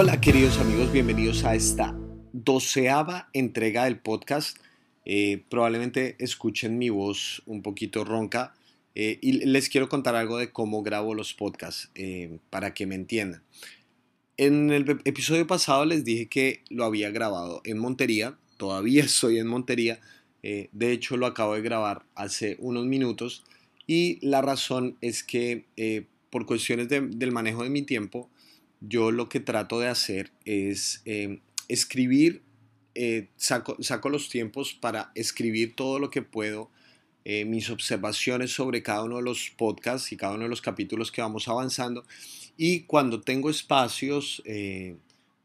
Hola queridos amigos, bienvenidos a esta doceava entrega del podcast. Eh, probablemente escuchen mi voz un poquito ronca eh, y les quiero contar algo de cómo grabo los podcasts eh, para que me entiendan. En el episodio pasado les dije que lo había grabado en Montería, todavía estoy en Montería, de hecho lo acabo de grabar hace unos minutos y la razón es que por cuestiones del manejo de mi tiempo, yo lo que trato de hacer es em, escribir, eh, saco, los tiempos para escribir todo lo que puedo, eh, mis observaciones sobre cada uno de los podcasts y cada uno de los capítulos que vamos avanzando. Y cuando tengo espacios eh,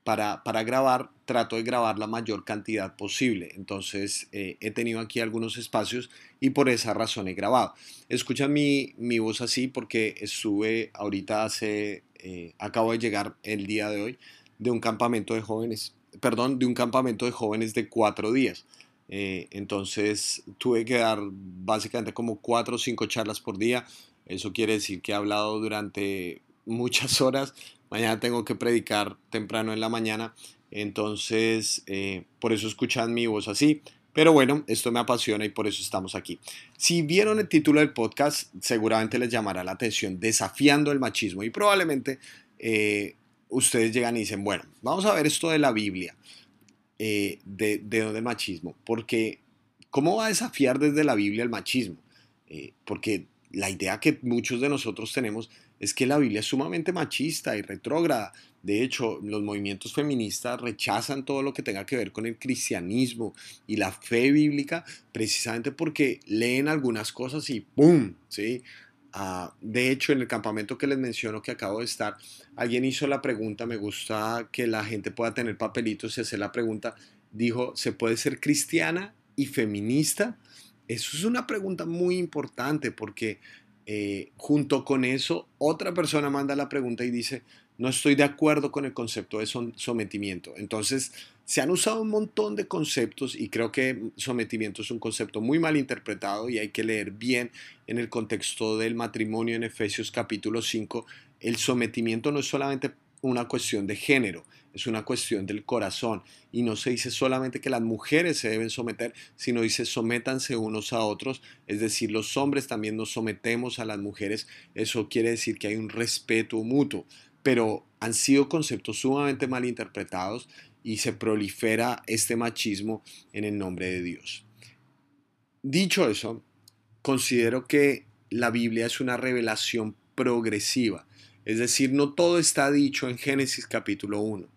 para, grabar, trato de grabar la mayor cantidad posible. Entonces he tenido aquí algunos espacios y por esa razón he grabado. Escuchan mi, mi voz así porque estuve ahorita hace eh, acabo de llegar el día de hoy de un campamento de jóvenes, perdón, de un campamento de jóvenes de cuatro días. Eh, entonces tuve que dar básicamente como cuatro o cinco charlas por día. Eso quiere decir que he hablado durante muchas horas. Mañana tengo que predicar temprano en la mañana. Entonces, eh, por eso escuchan mi voz así. Pero bueno, esto me apasiona y por eso estamos aquí. Si vieron el título del podcast, seguramente les llamará la atención desafiando el machismo y probablemente eh, ustedes llegan y dicen, bueno, vamos a ver esto de la Biblia, eh, de, de, machismo, porque ¿cómo va a desafiar desde la Biblia el machismo? Eh, porque la idea que muchos de nosotros tenemos es que la Biblia es sumamente machista y retrógrada. De hecho, los movimientos feministas rechazan todo lo que tenga que ver con el cristianismo y la fe bíblica precisamente porque leen algunas cosas y ¡pum! ¿sí? Ah, de hecho, en el campamento que les menciono que acabo de estar, alguien hizo la pregunta, me gusta que la gente pueda tener papelitos y hacer la pregunta, dijo, ¿se puede ser cristiana y feminista? Eso es una pregunta muy importante porque eh, junto con eso, otra persona manda la pregunta y dice, no estoy de acuerdo con el concepto de sometimiento. Entonces, se han usado un montón de conceptos y creo que sometimiento es un concepto muy mal interpretado y hay que leer bien en el contexto del matrimonio en Efesios capítulo 5. El sometimiento no es solamente una cuestión de género, es una cuestión del corazón. Y no se dice solamente que las mujeres se deben someter, sino dice sométanse unos a otros, es decir, los hombres también nos sometemos a las mujeres. Eso quiere decir que hay un respeto mutuo, pero han sido conceptos sumamente mal interpretados y se prolifera este machismo en el nombre de Dios. Dicho eso, considero que la Biblia es una revelación progresiva, es decir, no todo está dicho en Génesis capítulo 1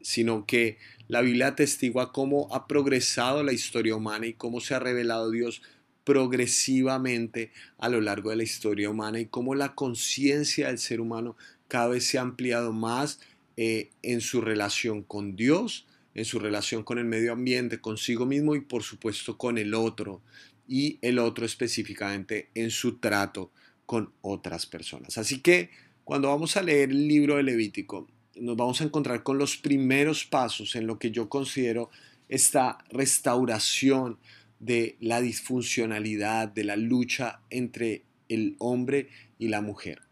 sino que la Biblia atestigua cómo ha progresado la historia humana y cómo se ha revelado Dios progresivamente a lo largo de la historia humana y cómo la conciencia del ser humano cada vez se ha ampliado más eh, en su relación con Dios, en su relación con el medio ambiente, consigo mismo y por supuesto con el otro y el otro específicamente en su trato con otras personas. Así que cuando vamos a leer el libro de Levítico, nos vamos a encontrar con los primeros pasos en lo que yo considero esta restauración de la disfuncionalidad, de la lucha entre el hombre y la mujer.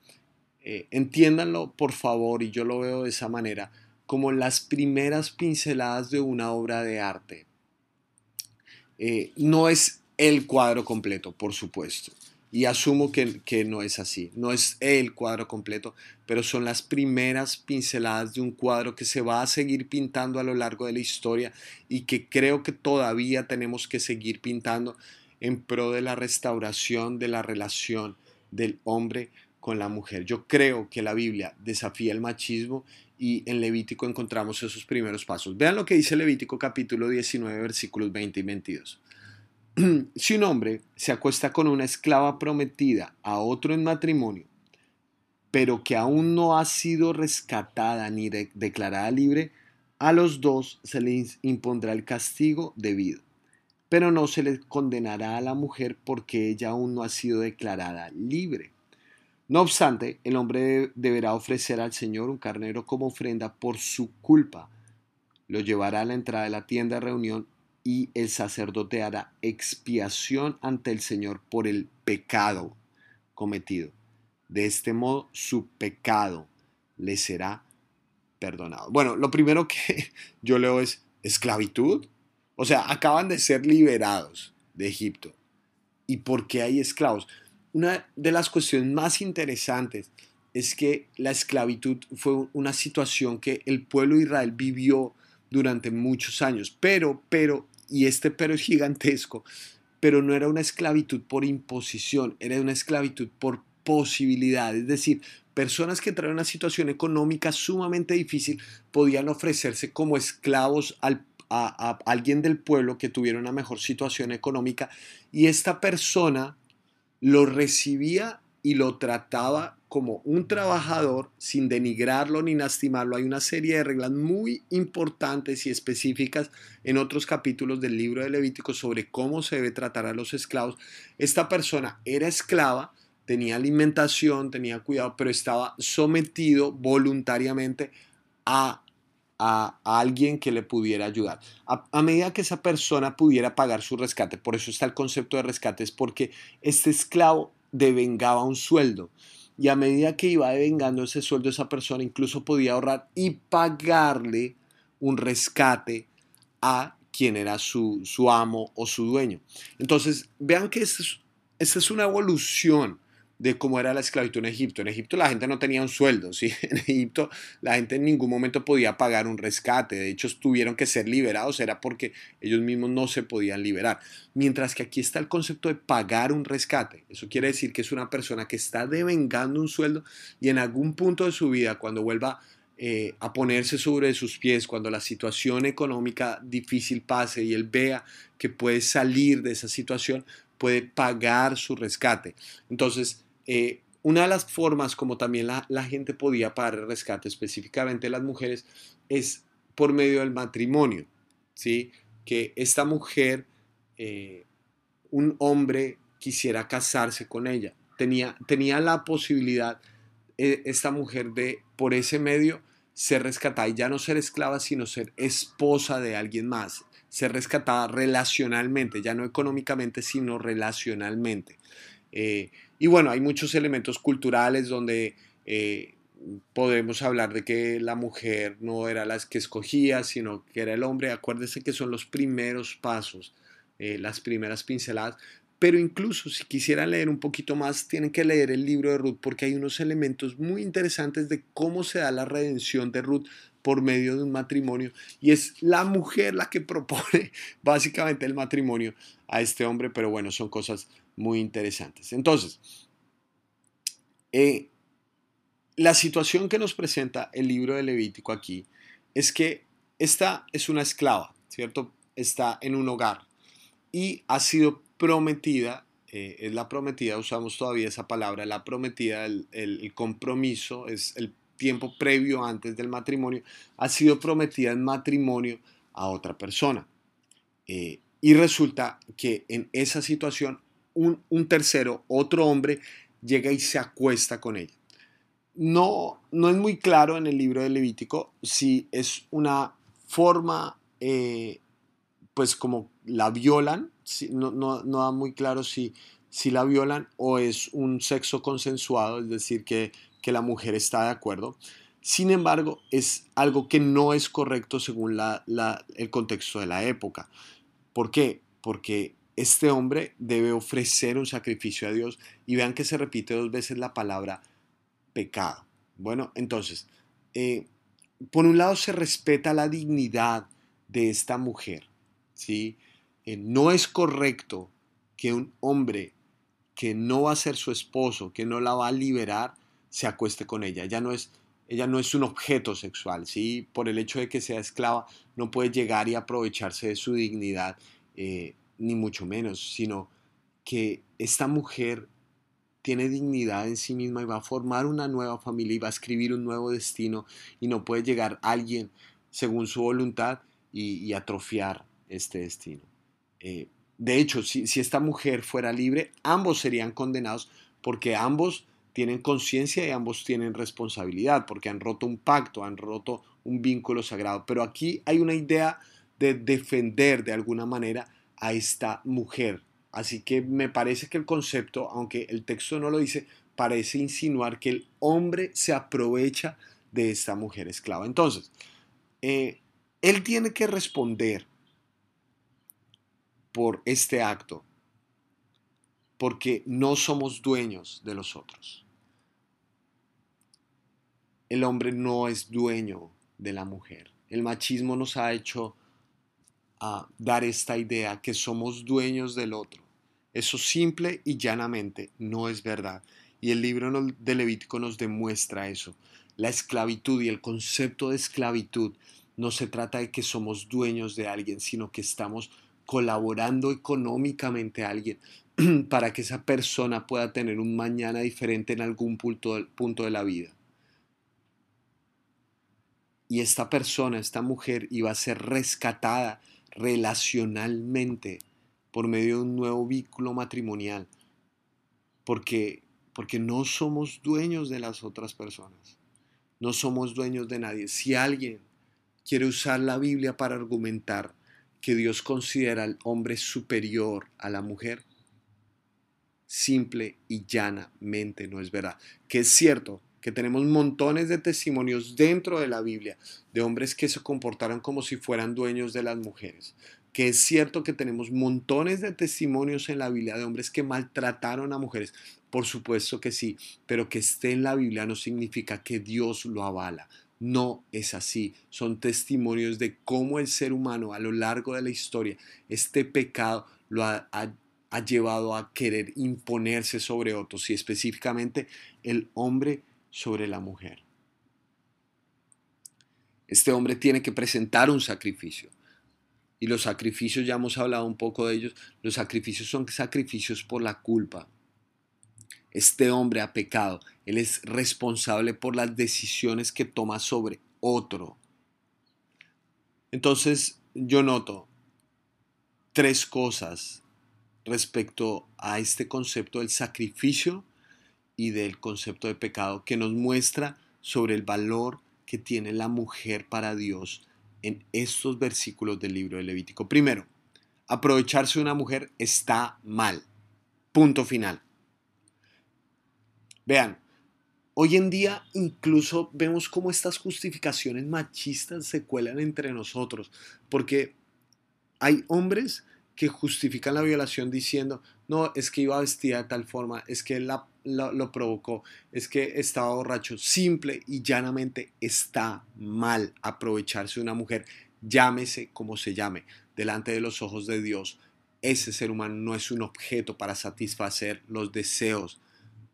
Eh, entiéndanlo, por favor, y yo lo veo de esa manera, como las primeras pinceladas de una obra de arte. Eh, no es el cuadro completo, por supuesto. Y asumo que, que, no es así, no es el cuadro completo, pero son las primeras pinceladas de un cuadro que se va a seguir pintando a lo largo de la historia y que creo que todavía tenemos que seguir pintando en pro de la restauración de la relación del hombre con la mujer. Yo creo que la Biblia desafía el machismo y en Levítico encontramos esos primeros pasos. Vean lo que dice Levítico capítulo 19 versículos 20 y 22. si un hombre se acuesta con una esclava prometida a otro en matrimonio, pero que aún no ha sido rescatada ni declarada libre, a los dos se les impondrá el castigo debido, pero no se les condenará a la mujer porque ella aún no ha sido declarada libre. No obstante, el hombre deberá ofrecer al Señor un carnero como ofrenda por su culpa. Lo llevará a la entrada de la tienda de reunión y el sacerdote hará expiación ante el Señor por el pecado cometido. De este modo su pecado le será perdonados. Bueno, lo primero que yo leo es esclavitud. O sea, acaban de ser liberados de Egipto. ¿Y por qué hay esclavos? Una de las cuestiones más interesantes es que la esclavitud fue una situación que el pueblo de Israel vivió durante muchos años, pero, pero, y este pero es gigantesco, pero no era una esclavitud por imposición, era una esclavitud por posibilidad, es decir, personas que traían una situación económica sumamente difícil podían ofrecerse como esclavos a, a alguien del pueblo que tuviera una mejor situación económica y esta persona lo recibía y lo trataba como un trabajador sin denigrarlo ni lastimarlo. Hay una serie de reglas muy importantes y específicas en otros capítulos del libro de Levítico sobre cómo se debe tratar a los esclavos. Esta persona era esclava, tenía alimentación, tenía cuidado, pero estaba sometido voluntariamente a, a, alguien que le pudiera ayudar. A, medida que esa persona pudiera pagar su rescate, por eso está el concepto de rescate, es porque este esclavo devengaba un sueldo. Y a medida que iba devengando ese sueldo, esa persona incluso podía ahorrar y pagarle un rescate a quien era su, su amo o su dueño. Entonces, vean que esta es, esta es una evolución de cómo era la esclavitud en Egipto. En Egipto la gente no tenía un sueldo, ¿sí? En Egipto la gente en ningún momento podía pagar un rescate, de hecho tuvieron que ser liberados, era porque ellos mismos no se podían liberar. Mientras que aquí está el concepto de pagar un rescate. Eso quiere decir que es una persona que está devengando un sueldo y en algún punto de su vida, cuando vuelva eh, a ponerse sobre sus pies, cuando la situación económica difícil pase y él vea que puede salir de esa situación, puede pagar su rescate. Entonces, eh, una de las formas como también la, gente podía pagar el rescate, específicamente las mujeres, es por medio del matrimonio, ¿sí? Que esta mujer, eh, un hombre quisiera casarse con ella. Tenía, tenía la posibilidad eh, esta mujer de, por ese medio, ser rescatada y ya no ser esclava, sino ser esposa de alguien más, ser rescatada relacionalmente, ya no económicamente, sino relacionalmente. Y bueno, hay muchos elementos culturales donde eh, podemos hablar de que la mujer no era la que escogía, sino que era el hombre. Acuérdese que son los primeros pasos, eh, las primeras pinceladas. Pero incluso si quisieran leer un poquito más, tienen que leer el libro de Ruth porque hay unos elementos muy interesantes de cómo se da la redención de Ruth por medio de un matrimonio. Y es la mujer la que propone básicamente el matrimonio a este hombre, pero bueno, son cosas muy interesantes. Entonces, eh, la situación que nos presenta el libro de Levítico aquí es que esta es una esclava, ¿cierto? Está en un hogar y ha sido prometida, eh, es la prometida, usamos todavía esa palabra, la prometida, el, compromiso, es el tiempo previo antes del matrimonio, ha sido prometida en matrimonio a otra persona. Eh, y resulta que en esa situación un, tercero, otro hombre, llega y se acuesta con ella. No, no es muy claro en el libro de Levítico si es una forma, eh, pues como la violan, no, no, no, da muy claro si, si la violan o es un sexo consensuado, es decir, que, que la mujer está de acuerdo. Sin embargo, es algo que no es correcto según la, el contexto de la época. ¿Por qué? Porque este hombre debe ofrecer un sacrificio a Dios y vean que se repite dos veces la palabra pecado. Bueno, entonces, eh, por un lado se respeta la dignidad de esta mujer, ¿sí? Eh, no es correcto que un hombre que no va a ser su esposo, que no la va a liberar, se acueste con ella. Ella no es, ella no es un objeto sexual, ¿sí? Por el hecho de que sea esclava, no puede llegar y aprovecharse de su dignidad. Eh, ni mucho menos, sino que esta mujer tiene dignidad en sí misma y va a formar una nueva familia y va a escribir un nuevo destino y no puede llegar alguien según su voluntad y, atrofiar este destino. Eh, de hecho, si, si esta mujer fuera libre, ambos serían condenados porque ambos tienen conciencia y ambos tienen responsabilidad, porque han roto un pacto, han roto un vínculo sagrado. Pero aquí hay una idea de defender de alguna manera a esta mujer. Así que me parece que el concepto, aunque el texto no lo dice, parece insinuar que el hombre se aprovecha de esta mujer esclava. Entonces, eh, él tiene que responder por este acto, porque no somos dueños de los otros. El hombre no es dueño de la mujer. El machismo nos ha hecho a dar esta idea que somos dueños del otro. Eso simple y llanamente no es verdad. Y el libro de Levítico nos demuestra eso. La esclavitud y el concepto de esclavitud no se trata de que somos dueños de alguien, sino que estamos colaborando económicamente a alguien para que esa persona pueda tener un mañana diferente en algún punto, punto de la vida. Y esta persona, esta mujer, iba a ser rescatada relacionalmente por medio de un nuevo vínculo matrimonial, porque, porque no somos dueños de las otras personas, no somos dueños de nadie. Si alguien quiere usar la Biblia para argumentar que Dios considera al hombre superior a la mujer, simple y llanamente no es verdad. Que es cierto que tenemos montones de testimonios dentro de la Biblia de hombres que se comportaron como si fueran dueños de las mujeres, que es cierto que tenemos montones de testimonios en la Biblia de hombres que maltrataron a mujeres. Por supuesto que sí, pero que esté en la Biblia no significa que Dios lo avala. No es así. Son testimonios de cómo el ser humano a lo largo de la historia, este pecado lo ha, ha llevado a querer imponerse sobre otros y específicamente el hombre sobre la mujer. Este hombre tiene que presentar un sacrificio. Y los sacrificios, ya hemos hablado un poco de ellos, los sacrificios son sacrificios por la culpa. Este hombre ha pecado, él es responsable por las decisiones que toma sobre otro. Entonces yo noto tres cosas respecto a este concepto del sacrificio y del concepto de pecado que nos muestra sobre el valor que tiene la mujer para Dios en estos versículos del libro de Levítico. Primero, aprovecharse de una mujer está mal. Punto final. Vean, hoy en día incluso vemos cómo estas justificaciones machistas se cuelan entre nosotros, porque hay hombres que justifican la violación diciendo, no, es que iba vestida de tal forma, es que la, lo provocó, es que estaba borracho. Simple y llanamente está mal aprovecharse de una mujer, llámese como se llame, delante de los ojos de Dios. Ese ser humano no es un objeto para satisfacer los deseos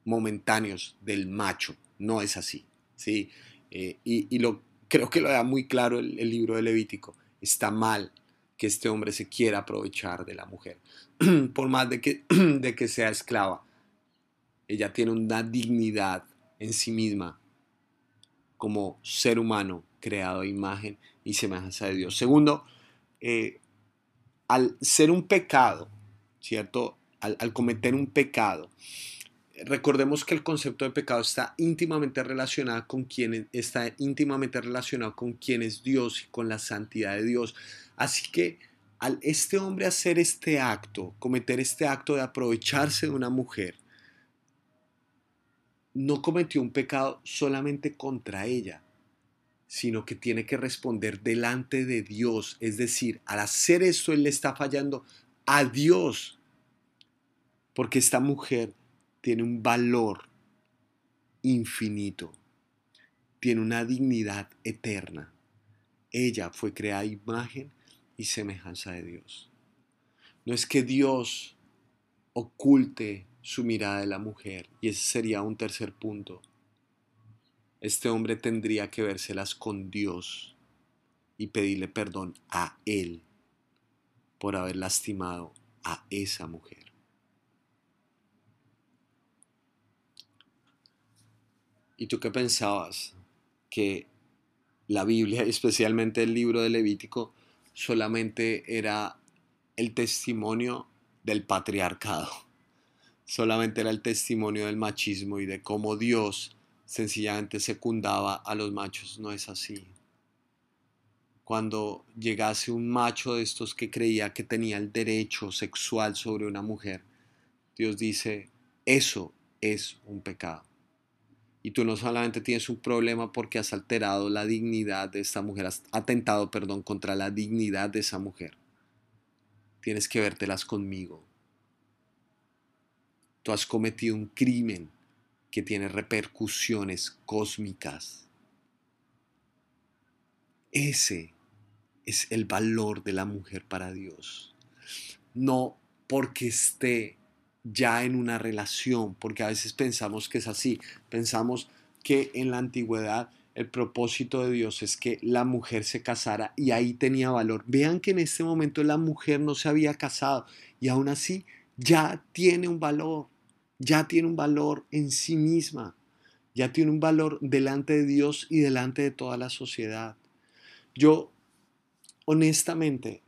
momentáneos del macho, no es así. ¿sí? Eh, y, lo, creo que lo da muy claro el, libro de Levítico. Está mal que este hombre se quiera aprovechar de la mujer, por más de que, de que sea esclava. Ella tiene una dignidad en sí misma como ser humano creado a imagen y semejanza de Dios. Segundo, eh, al ser un pecado, ¿cierto? Al, al, cometer un pecado, recordemos que el concepto de pecado está íntimamente relacionado con quién está íntimamente relacionado con quién es Dios y con la santidad de Dios. Así que al este hombre hacer este acto, cometer este acto de aprovecharse de una mujer, no cometió un pecado solamente contra ella, sino que tiene que responder delante de Dios. Es decir, al hacer esto, él le está fallando a Dios, porque esta mujer tiene un valor infinito, tiene una dignidad eterna. Ella fue creada imagen y semejanza de Dios. No es que Dios oculte su mirada de la mujer, y ese sería un tercer punto. Este hombre tendría que vérselas con Dios y pedirle perdón a Él por haber lastimado a esa mujer. ¿Y tú qué pensabas? Que la Biblia, especialmente el libro de Levítico, solamente era el testimonio del patriarcado, solamente era el testimonio del machismo y de cómo Dios sencillamente secundaba a los machos. No es así. Cuando llegase un macho de estos que creía que tenía el derecho sexual sobre una mujer, Dios dice, eso es un pecado. y tú no solamente tienes un problema porque has alterado la dignidad de esta mujer, has atentado, perdón, contra la dignidad de esa mujer. Tienes que vértelas conmigo. Tú has cometido un crimen que tiene repercusiones cósmicas. Ese es el valor de la mujer para Dios. No porque esté ya en una relación, porque a veces pensamos que es así, pensamos que en la antigüedad el propósito de Dios es que la mujer se casara y ahí tenía valor. Vean que en este momento la mujer no se había casado y aún así ya tiene un valor, ya tiene un valor en sí misma, ya tiene un valor delante de Dios y delante de toda la sociedad. Yo, honestamente,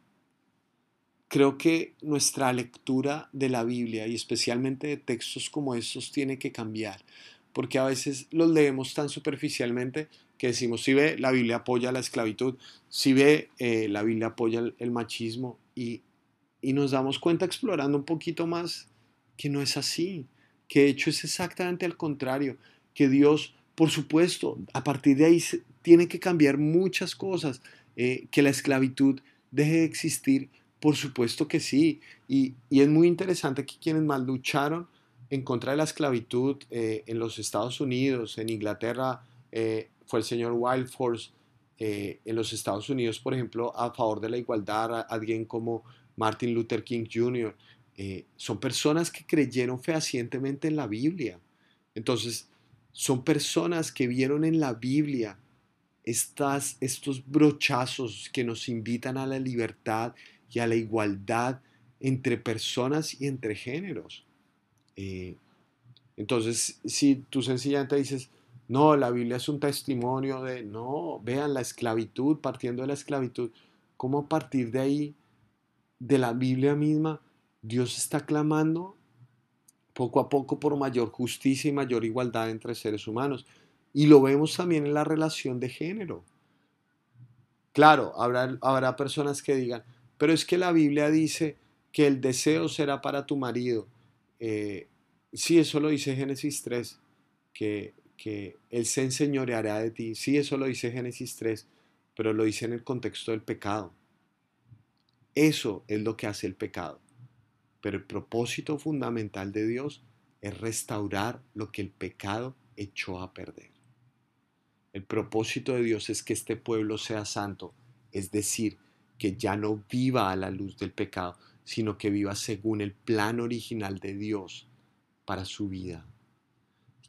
Creo que nuestra lectura de la Biblia y especialmente de textos como estos tiene que cambiar, porque a veces los leemos tan superficialmente que decimos, si ve, la Biblia apoya la esclavitud, si ve, eh, la Biblia apoya el, machismo y, y nos damos cuenta explorando un poquito más que no es así, que hecho es exactamente al contrario, que Dios, por supuesto, a partir de ahí tiene que cambiar muchas cosas, eh, que la esclavitud deje de existir, por supuesto que sí. Y, es muy interesante que quienes más lucharon en contra de la esclavitud eh, en los Estados Unidos, en Inglaterra, eh, fue el señor Wildforce. En los Estados Unidos, por ejemplo, a favor de la igualdad, alguien como Martin Luther King Jr., son personas que creyeron fehacientemente en la Biblia. Entonces, son personas que vieron en la Biblia estas, estos brochazos que nos invitan a la libertad y a la igualdad entre personas y entre géneros. Eh, entonces, si tú sencillamente dices, no, la Biblia es un testimonio de, no, vean la esclavitud, partiendo de la esclavitud, cómo a partir de ahí, de la Biblia misma, Dios está clamando poco a poco por mayor justicia y mayor igualdad entre seres humanos. Y lo vemos también en la relación de género. Claro, habrá, habrá personas que digan, pero es que la Biblia dice que el deseo será para tu marido. Eh, sí, eso lo dice Génesis 3, que, que Él se enseñoreará de ti. Sí, eso lo dice Génesis 3, pero lo dice en el contexto del pecado. Eso es lo que hace el pecado. Pero el propósito fundamental de Dios es restaurar lo que el pecado echó a perder. El propósito de Dios es que este pueblo sea santo, es decir, que ya no viva a la luz del pecado, sino que viva según el plan original de Dios para su vida.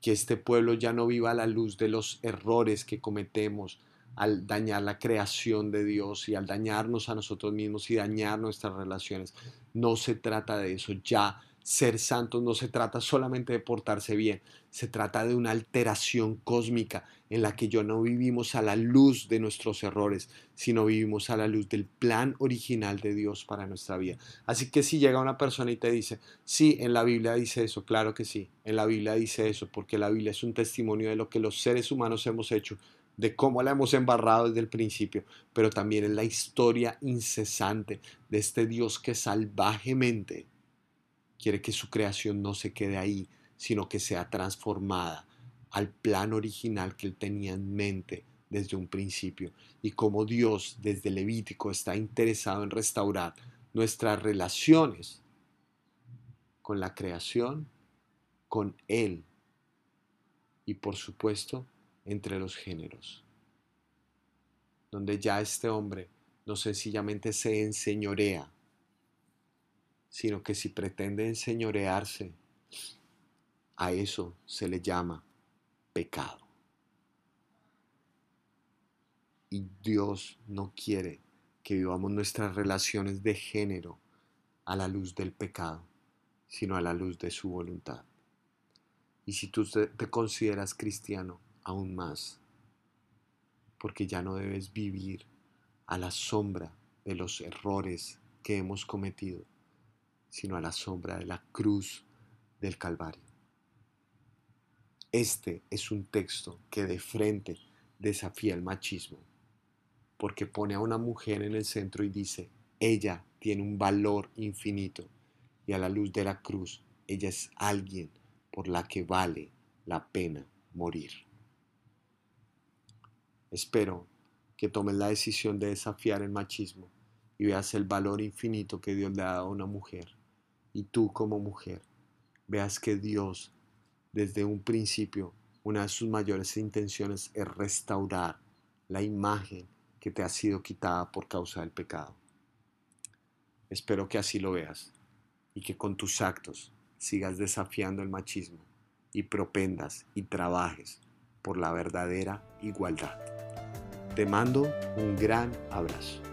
Que este pueblo ya no viva a la luz de los errores que cometemos al dañar la creación de Dios y al dañarnos a nosotros mismos y dañar nuestras relaciones. No se trata de eso, ya ser santos no se trata solamente de portarse bien, se trata de una alteración cósmica en la que yo no vivimos a la luz de nuestros errores, sino vivimos a la luz del plan original de Dios para nuestra vida. Así que si llega una persona y te dice, sí, en la Biblia dice eso, claro que sí, en la Biblia dice eso, porque la Biblia es un testimonio de lo que los seres humanos hemos hecho, de cómo la hemos embarrado desde el principio, pero también es la historia incesante de este Dios que salvajemente quiere que su creación no se quede ahí, sino que sea transformada al plan original que él tenía en mente desde un principio. Y como Dios desde Levítico está interesado en restaurar nuestras relaciones con la creación, con Él. Y por supuesto entre los géneros, donde ya este hombre no sencillamente se enseñorea sino que si pretende enseñorearse, a eso se le llama pecado. Y Dios no quiere que vivamos nuestras relaciones de género a la luz del pecado, sino a la luz de su voluntad. Y si tú te consideras cristiano, aún más, porque ya no debes vivir a la sombra de los errores que hemos cometido, sino a la sombra de la cruz del Calvario. Este es un texto que de frente desafía el machismo, porque pone a una mujer en el centro y dice, ella tiene un valor infinito y a la luz de la cruz, ella es alguien por la que vale la pena morir. Espero que tomes la decisión de desafiar el machismo y veas el valor infinito que Dios le ha dado a una mujer. Y tú como mujer, veas que Dios, desde un principio, una de sus mayores intenciones es restaurar la imagen que te ha sido quitada por causa del pecado. Espero que así lo veas y que con tus actos sigas desafiando el machismo y propendas y trabajes por la verdadera igualdad. Te mando un gran abrazo.